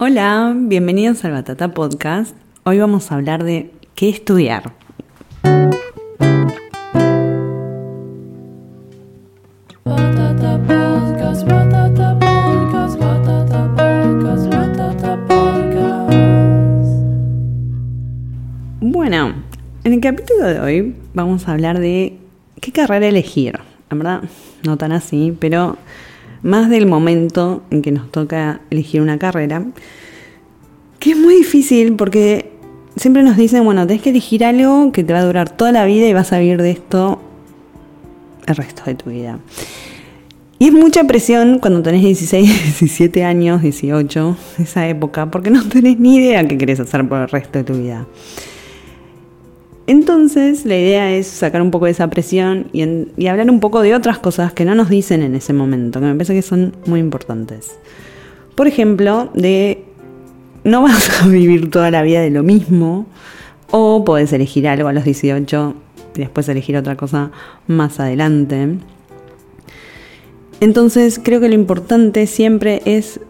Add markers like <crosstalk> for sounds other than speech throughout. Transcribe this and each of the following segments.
Hola, bienvenidos al Batata Podcast. Hoy vamos a hablar de qué estudiar. Batata podcast, batata podcast, batata podcast, batata podcast. Bueno, en el capítulo de hoy vamos a hablar de qué carrera elegir. En verdad, no tan así, pero más del momento en que nos toca elegir una carrera, que es muy difícil porque siempre nos dicen, bueno, tenés que elegir algo que te va a durar toda la vida y vas a vivir de esto el resto de tu vida. Y es mucha presión cuando tenés 16, 17 <laughs> años, 18, esa época, porque no tenés ni idea qué querés hacer por el resto de tu vida. Entonces, la idea es sacar un poco de esa presión y, hablar un poco de otras cosas que no nos dicen en ese momento, que me parece que son muy importantes. Por ejemplo, de no vas a <laughs> vivir toda la vida de lo mismo, o podés elegir algo a los 18 y después elegir otra cosa más adelante. Entonces creo que lo importante siempre es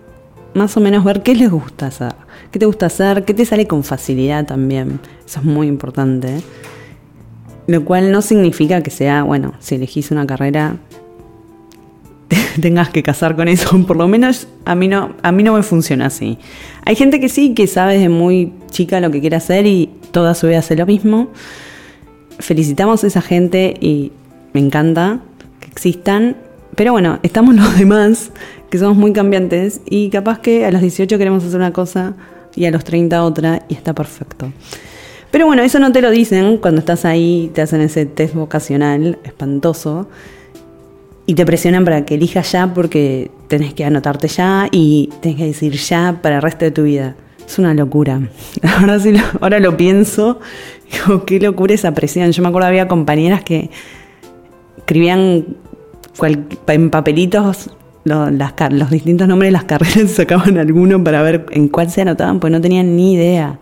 más o menos ver qué les gusta hacer, qué te gusta hacer, qué te sale con facilidad también. Eso es muy importante. Lo cual no significa que sea, bueno, si elegís una carrera, te <laughs> tengas que casar con eso. Por lo menos a mí no, a mí no me funciona así. Hay gente que sí, que sabe desde muy chica lo que quiere hacer y toda su vida hace lo mismo. Felicitamos a esa gente y me encanta que existan. Pero bueno, estamos los demás, que somos muy cambiantes y capaz que a los 18 queremos hacer una cosa y a los 30 otra y está perfecto. Pero bueno, eso no te lo dicen cuando estás ahí, te hacen ese test vocacional espantoso y te presionan para que elijas ya porque tenés que anotarte ya y tenés que decir ya para el resto de tu vida. Es una locura. <laughs> Ahora, sí lo, ahora lo pienso, <laughs> digo, qué locura esa presión. Yo me acuerdo había compañeras que escribían en papelitos los distintos nombres de las carreras y <laughs> sacaban alguno para ver en cuál se anotaban, pues no tenían ni idea.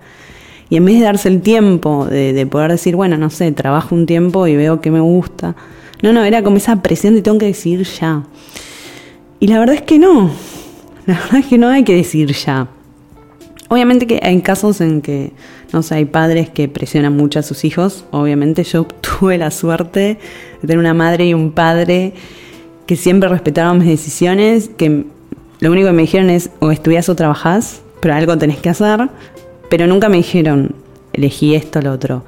Y en vez de darse el tiempo de, de poder decir, bueno, no sé, trabajo un tiempo y veo que me gusta. No, no, era como esa presión de tengo que decir ya. Y la verdad es que no. La verdad es que no hay que decir ya. Obviamente que hay casos en que, no sé, hay padres que presionan mucho a sus hijos. Obviamente yo <laughs> tuve la suerte de tener una madre y un padre que siempre respetaron mis decisiones, que lo único que me dijeron es o estudias o trabajás, pero algo tenés que hacer, pero nunca me dijeron elegí esto o lo otro.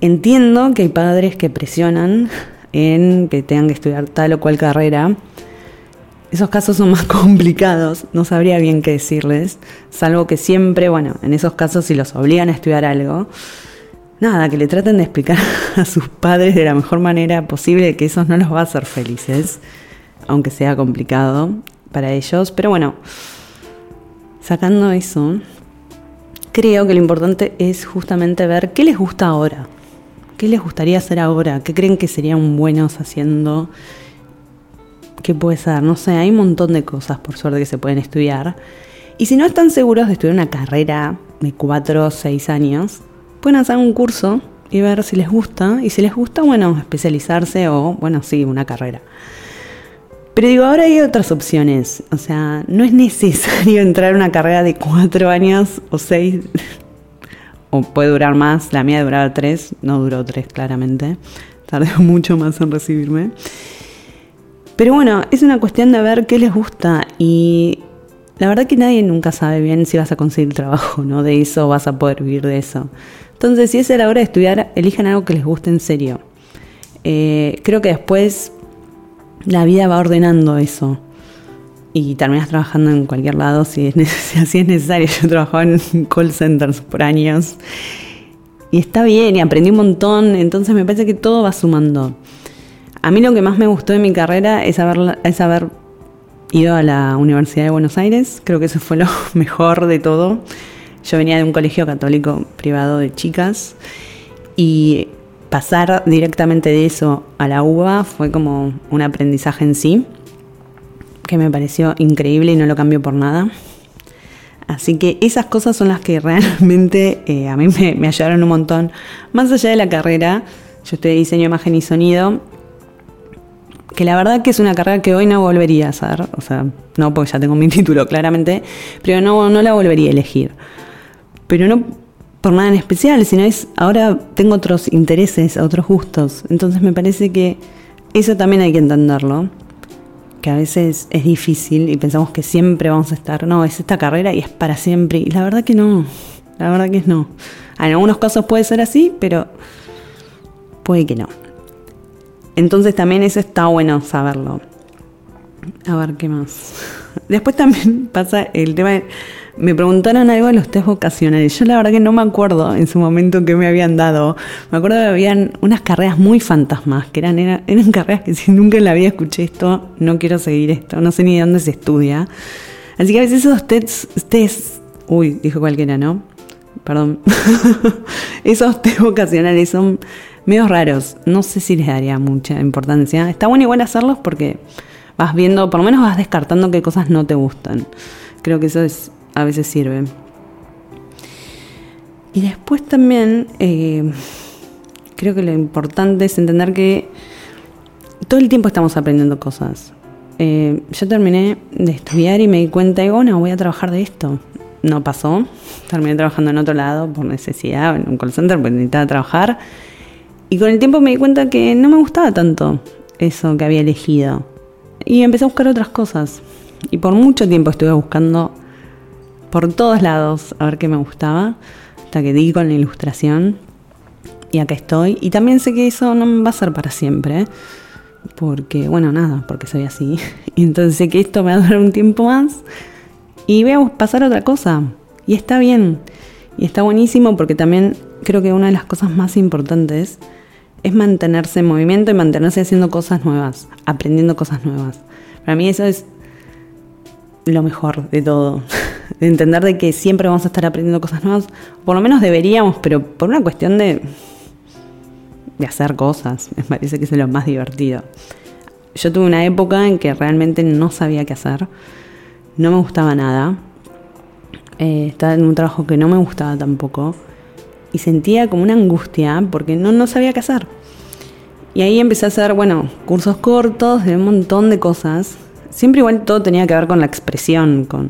Entiendo que hay padres que presionan en que tengan que estudiar tal o cual carrera, esos casos son más <laughs> complicados, no sabría bien qué decirles, salvo que siempre, bueno, en esos casos si los obligan a estudiar algo, nada, que le traten de explicar <laughs> a sus padres de la mejor manera posible que eso no los va a hacer felices, aunque sea complicado para ellos, pero bueno, sacando eso, creo que lo importante es justamente ver qué les gusta ahora, qué les gustaría hacer ahora, qué creen que serían buenos haciendo ¿Qué puede ser? No sé, hay un montón de cosas, por suerte, que se pueden estudiar. Y si no están seguros de estudiar una carrera de 4 o 6 años, pueden hacer un curso y ver si les gusta. Y si les gusta, bueno, especializarse o, bueno, sí, una carrera. Pero digo, ahora hay otras opciones. O sea, no es necesario <laughs> entrar a una carrera de 4 años o 6. O puede durar más. La mía duraba 3, no duró 3 claramente. Tardé <laughs> mucho más en recibirme. Pero bueno, es una cuestión de ver qué les gusta y la verdad que nadie nunca sabe bien si vas a conseguir trabajo, ¿no? De eso vas a poder vivir de eso. Entonces, si es a la hora de estudiar, elijan algo que les guste en serio. Eh, creo que después la vida va ordenando eso y terminas trabajando en cualquier lado si, es, <laughs> si es necesario. Yo trabajaba en call centers por años y está bien y aprendí un montón, entonces me parece que todo va sumando. A mí lo que más me gustó de mi carrera es haber, es haber ido a la Universidad de Buenos Aires. Creo que eso fue lo <laughs> mejor de todo. Yo venía de un colegio católico privado de chicas y pasar directamente de eso a la UBA fue como un aprendizaje en sí, que me pareció increíble y no lo cambio por nada. Así que esas cosas son las que realmente eh, a mí me, me ayudaron un montón. Más allá de la carrera, yo estudié diseño, imagen y sonido que la verdad que es una carrera que hoy no volvería a hacer, o sea, no porque ya tengo mi <laughs> título claramente, pero no, no la volvería a elegir. Pero no por nada en especial, sino es ahora tengo otros intereses, otros gustos, entonces me parece que eso también hay que entenderlo, que a veces es difícil y pensamos que siempre vamos a estar, no, es esta carrera y es para siempre, y la verdad que no, la verdad que no. En algunos casos puede ser así, pero puede que no. Entonces también eso está bueno saberlo. A ver qué más. <laughs> Después también pasa el tema de, me preguntaron algo de los test vocacionales. Yo la verdad que no me acuerdo en su momento que me habían dado. Me acuerdo que habían unas carreras muy fantasmas, que eran, eran, carreras que <laughs> si nunca en la vida escuché esto, no quiero seguir esto, no sé ni de dónde se estudia. Así que a veces esos tests, tests uy, dijo cualquiera, ¿no? Perdón. <laughs> esos test vocacionales son medio raros. No sé si les daría mucha importancia. Está bueno igual hacerlos porque vas viendo, por lo menos vas descartando qué cosas no te gustan. Creo que eso es a veces sirve. Y después también eh, creo que lo importante es entender que todo el tiempo estamos aprendiendo cosas. Eh, yo terminé de estudiar y me di cuenta de, bueno, voy a trabajar de esto. No pasó. Terminé trabajando en otro lado por necesidad, en un call center, porque necesitaba trabajar. Y con el tiempo me di cuenta que no me gustaba tanto eso que había elegido. Y empecé a buscar otras cosas. Y por mucho tiempo estuve buscando por todos lados a ver qué me gustaba, hasta que di con la ilustración. Y acá estoy. Y también sé que eso no va a ser para siempre. Porque, bueno, nada, porque soy así. Y <laughs> entonces sé que esto me va a durar un tiempo más. Y voy a pasar otra cosa. Y está bien. Y está buenísimo porque también creo que una de las cosas más importantes es mantenerse en movimiento y mantenerse haciendo cosas nuevas, aprendiendo cosas nuevas. Para mí eso es lo mejor de todo. <laughs> De entender de que siempre vamos a estar aprendiendo cosas nuevas. Por lo menos deberíamos, pero por una cuestión de, de hacer cosas. <laughs> Me parece que es lo más divertido. Yo tuve una época en que realmente no sabía qué hacer. No me gustaba nada. Eh, estaba en un trabajo que no me gustaba tampoco. Y sentía como una angustia porque no, no sabía qué hacer. Y ahí empecé a hacer, bueno, cursos cortos de un montón de cosas. Siempre igual todo tenía que ver con la expresión, con,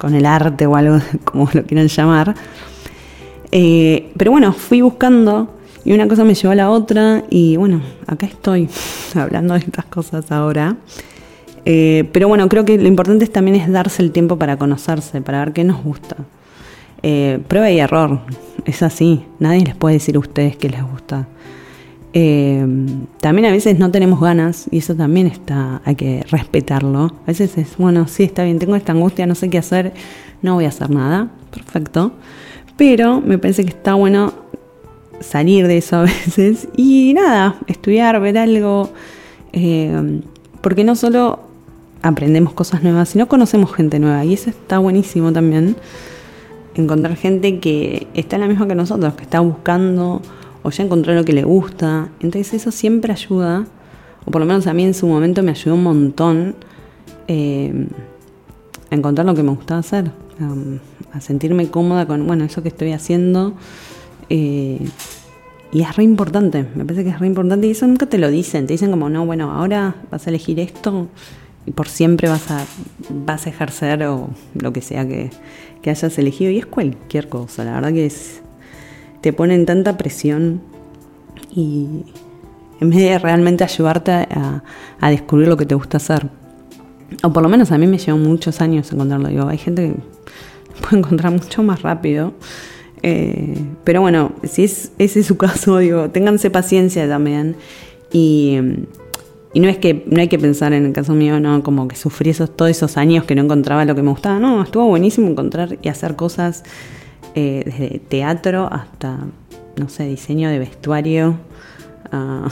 con el arte o algo, <laughs> como lo quieran llamar. Eh, pero bueno, fui buscando y una cosa me llevó a la otra y bueno, acá estoy <laughs> hablando de estas cosas ahora. Eh, pero bueno, creo que lo importante también es darse el tiempo para conocerse, para ver qué nos gusta. Eh, prueba y error, es así, nadie les puede decir a ustedes qué les gusta. Eh, también a veces no tenemos ganas y eso también está, hay que respetarlo. A veces es, bueno, sí, está bien, tengo esta angustia, no sé qué hacer, no voy a hacer nada, perfecto. Pero me parece que está bueno salir de eso a <laughs> veces y nada, estudiar, ver algo, eh, porque no solo aprendemos cosas nuevas, sino conocemos gente nueva y eso está buenísimo también. Encontrar gente que está en la misma que nosotros, que está buscando o ya encontró lo que le gusta. Entonces eso siempre ayuda, o por lo menos a mí en su momento me ayudó un montón eh, a encontrar lo que me gustaba hacer, a, sentirme cómoda con, bueno, eso que estoy haciendo. Eh, y es re importante, me parece que es re importante y eso nunca te lo dicen, te dicen como, no, bueno, ahora vas a elegir esto y por siempre vas a, vas a ejercer o lo que sea que, que hayas elegido y es cualquier cosa, la verdad que es te ponen tanta presión y en vez de realmente ayudarte a, descubrir lo que te gusta hacer. O por lo menos a mí me llevó muchos años encontrarlo. Digo, hay gente que <laughs> puede encontrar mucho más rápido. Eh, pero bueno, si es, ese es su caso, <laughs> digo, ténganse paciencia también. Y, y, no es que no hay que pensar en el caso mío, no, como que sufrí esos, todos esos años que no encontraba lo que me gustaba. No, estuvo buenísimo encontrar y hacer cosas eh, desde teatro hasta, no sé, diseño de vestuario, uh,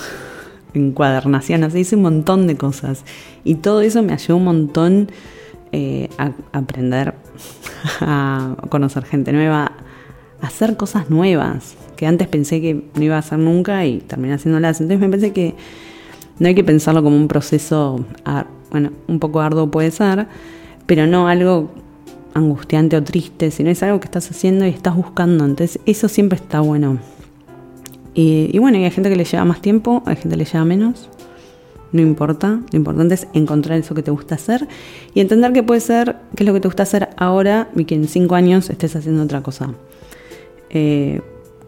<laughs> encuadernación, así hice un montón de cosas. Y todo eso me ayudó un montón eh, a, aprender, <laughs> a conocer gente nueva, a hacer cosas nuevas, que antes pensé que no iba a hacer nunca y terminé haciéndolas. Entonces me parece que no hay que pensarlo como un proceso, bueno, un poco arduo puede ser, pero no algo angustiante o triste, sino es algo que estás haciendo y estás buscando. Entonces eso siempre está bueno. Y, y bueno, hay gente que le lleva más tiempo, hay gente que le lleva menos. no importa. Lo importante es encontrar eso que te gusta hacer y entender que puede ser, qué es lo que te gusta hacer ahora y que en cinco años estés haciendo otra cosa. Eh,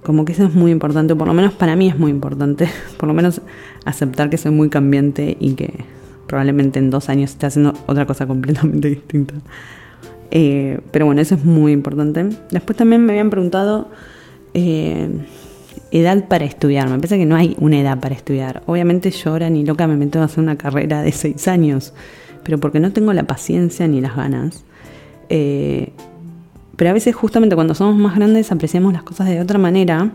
como que eso es muy importante, o por lo menos para mí es muy importante, <laughs> por lo menos aceptar que soy muy cambiante y que probablemente en dos años esté haciendo otra cosa completamente distinta. Eh, pero bueno, eso es muy importante. Después también me habían preguntado eh, edad para estudiar. Me parece que no hay una edad para estudiar. Obviamente yo ahora ni loca me meto a hacer una carrera de seis años, pero porque no tengo la paciencia ni las ganas. Eh, pero a veces justamente cuando somos más grandes apreciamos las cosas de otra manera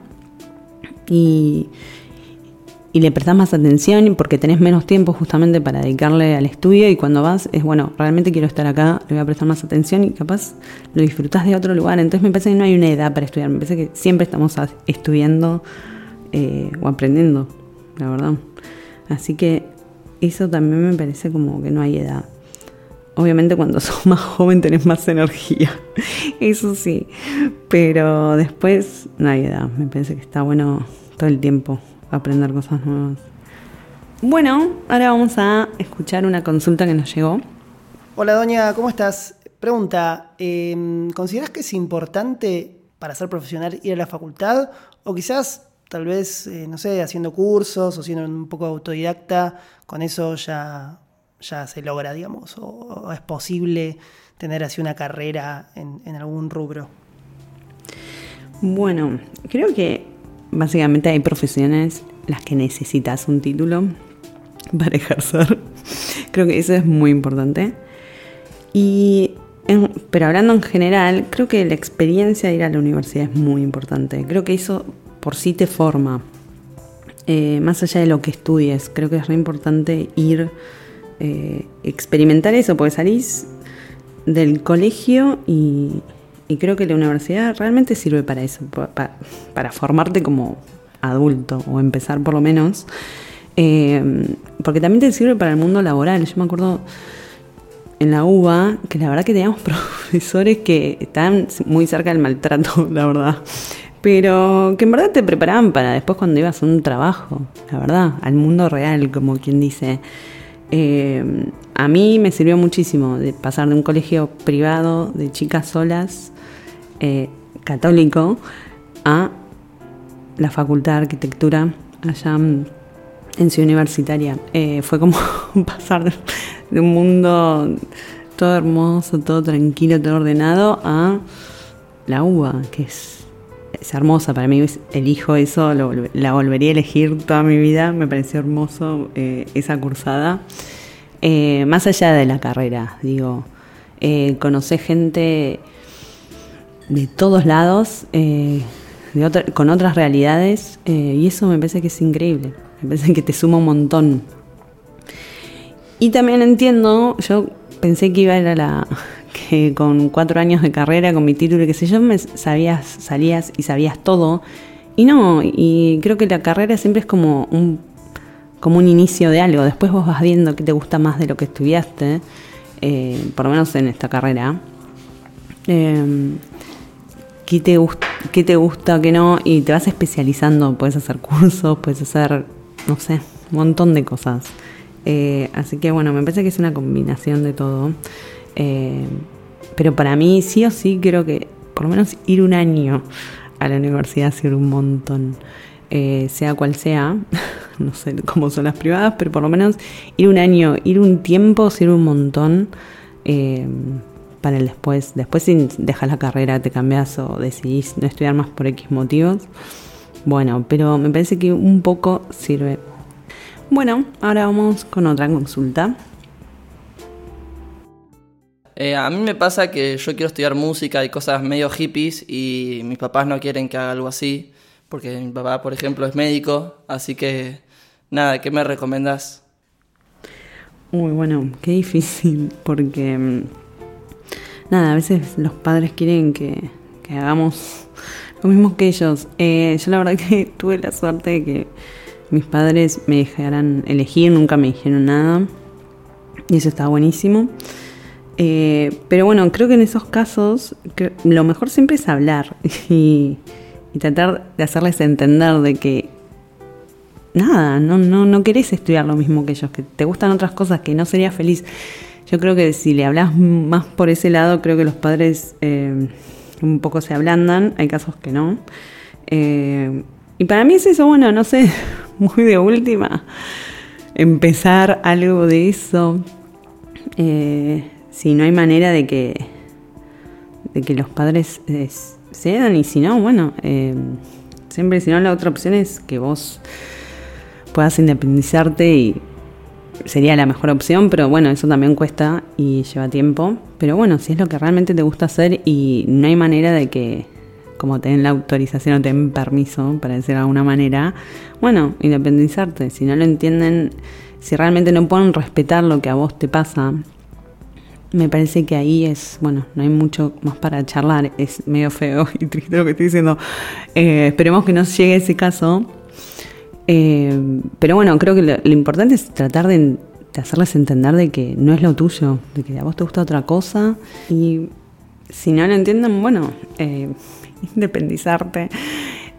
y le prestás más atención porque tenés menos tiempo justamente para dedicarle al estudio y cuando vas es bueno, realmente quiero estar acá, le voy a prestar más atención y capaz lo disfrutás de otro lugar. Entonces me parece que no hay una edad para estudiar, me parece que siempre estamos estudiando eh, o aprendiendo, la verdad. Así que eso también me parece como que no hay edad. Obviamente cuando <laughs> sos más joven tenés más energía, <laughs> eso sí, pero después no hay edad, me parece que está bueno todo el tiempo aprender cosas nuevas. Bueno, ahora vamos a escuchar una consulta que nos llegó. Hola doña, ¿cómo estás? Pregunta, eh, ¿consideras que es importante para ser profesional ir a la facultad? O quizás, tal vez, eh, no sé, haciendo cursos o siendo un poco autodidacta, con eso ya, ya se logra, digamos, o, o es posible tener así una carrera en, en algún rubro. Bueno, creo que básicamente hay profesiones las que necesitas un título <laughs> para ejercer. Creo que eso es muy importante. Y, pero hablando en general, creo que la experiencia de ir a la universidad es muy importante. Creo que eso por sí te forma. Eh, más allá de lo que estudies, creo que es re importante ir, eh, experimentar eso, porque salís del colegio y, y creo que la universidad realmente sirve para eso, pa- pa- para formarte como adulto o empezar por lo menos, Eh, porque también te sirve para el mundo laboral. Yo me acuerdo en la UBA que la verdad que teníamos <laughs> profesores que estaban muy cerca del maltrato, <laughs> la verdad. Pero que en verdad te preparaban para después cuando ibas a un trabajo, la verdad, al mundo real, como quien dice. Eh, a mí me sirvió muchísimo de pasar de un colegio privado de chicas solas, eh, católico, a la facultad de arquitectura allá en Ciudad Universitaria. Eh, fue como <laughs> pasar de, un mundo todo hermoso, todo tranquilo, todo ordenado, a la UBA, que es, es hermosa para mí. Elijo eso, la volvería a elegir toda mi vida. Me pareció hermoso eh, esa cursada. Más allá de la carrera, digo, eh, gente de todos lados, eh, con otras realidades, eh, y eso me parece que es increíble, me parece que te suma un montón. Y también entiendo, yo pensé que iba a ir a la <laughs> que con cuatro años de carrera, con mi título y qué sé yo, me sabías, salías y sabías todo. Y no, y creo que la carrera siempre es como un, como un inicio de algo. Después vos vas viendo qué te gusta más de lo que estudiaste, eh, por lo menos en esta carrera. Qué te, qué te gusta, qué no, y te vas especializando, puedes hacer cursos, puedes hacer, no sé, un montón de cosas. Eh, así que bueno, me parece que es una combinación de todo. Eh, pero para mí sí o sí creo que por lo menos ir un año a la universidad sirve un montón. Eh, sea cual sea, <laughs> no sé cómo son las privadas, pero por lo menos ir un año, ir un tiempo sirve un montón. Para el después. Después si dejas la carrera, te cambias o decidís no estudiar más por X motivos. Bueno, pero me parece que un poco sirve. Bueno, ahora vamos con otra consulta. Eh, a mí me pasa que yo quiero estudiar música y cosas medio hippies y mis papás no quieren que haga algo así, porque mi papá, por ejemplo, es médico, así que nada, ¿qué me recomendás? Uy, bueno, qué difícil, porque mm, nada, a veces los padres quieren que, hagamos lo mismo que ellos. Eh, yo la verdad que <laughs> tuve la suerte de que mis padres me dejaran elegir, nunca me dijeron nada, y eso está buenísimo. Eh, pero bueno, creo que en esos casos lo mejor siempre es hablar <laughs> y, y tratar de hacerles entender de que nada, no, no, no querés estudiar lo mismo que ellos, que te gustan otras cosas, que no serías feliz. Yo creo que si le hablas más por ese lado, creo que los padres eh, un poco se ablandan, hay casos que no. Eh, y para mí es eso, bueno, no sé, <laughs> muy de última, empezar algo de eso. Eh, si no hay manera de que, de que los padres eh, cedan y si no, bueno, siempre si no la otra opción es que vos puedas independizarte y sería la mejor opción, pero bueno, eso también cuesta y lleva tiempo. Pero bueno, si es lo que realmente te gusta hacer y no hay manera de que, como te den la autorización o te den permiso, para decir de alguna manera, bueno, independizarte. Si no lo entienden, si realmente no pueden respetar lo que a vos te pasa, me parece que ahí es, bueno, no hay mucho más para charlar, es medio feo <laughs> y triste lo que estoy diciendo. Eh, esperemos que no llegue ese caso. Eh, pero bueno, creo que lo, importante es tratar de, de hacerles entender de que no es lo tuyo, de que a vos te gusta otra cosa y si no lo entienden, bueno, eh, <laughs> independizarte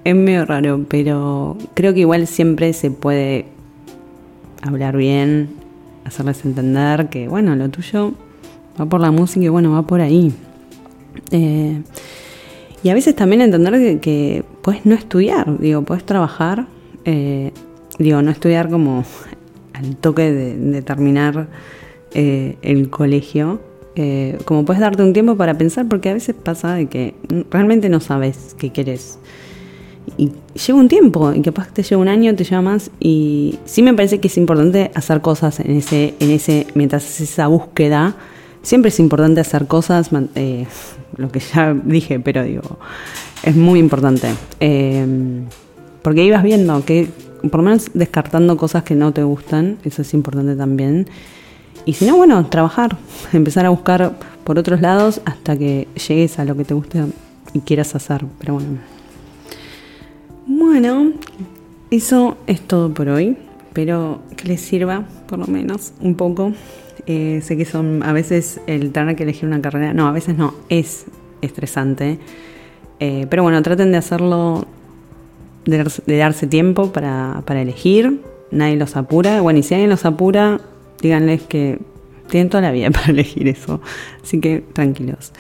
es medio raro, pero creo que igual siempre se puede hablar bien, hacerles entender que, bueno, lo tuyo va por la música y bueno, va por ahí. Eh, y a veces también entender que, que puedes no estudiar, digo, puedes trabajar, eh, digo, no estudiar como al toque de, terminar eh, el colegio, eh, como puedes darte un tiempo para pensar, porque a veces pasa de que realmente no sabes qué quieres. Y lleva un tiempo, y capaz que te lleva un año, te lleva más, y sí me parece que es importante hacer cosas en ese, en ese, mientras haces esa búsqueda, siempre es importante hacer cosas, lo que ya <laughs> dije, pero digo, es muy importante. Porque ibas viendo que, por lo menos descartando cosas que no te gustan, eso es importante también. Y si no, bueno, trabajar, <laughs> empezar a buscar por otros lados hasta que llegues a lo que te guste y quieras hacer. Pero bueno. Bueno, eso es todo por hoy. Espero que les sirva, por lo menos, un poco. Eh, sé que son a veces el tener que elegir una carrera, no, a veces no, es estresante. Eh, pero bueno, traten de hacerlo, de, darse- tiempo para, para elegir. Nadie los apura. Bueno, y si alguien los apura, díganles que tienen toda la vida <laughs> para elegir eso. Así que tranquilos.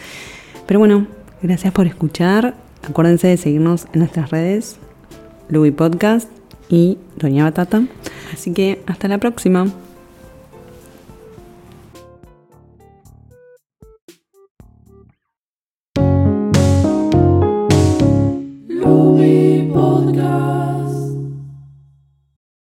Pero bueno, gracias por escuchar. Acuérdense de seguirnos en nuestras redes, Luby Podcast y Doña Batata. Así que hasta la próxima.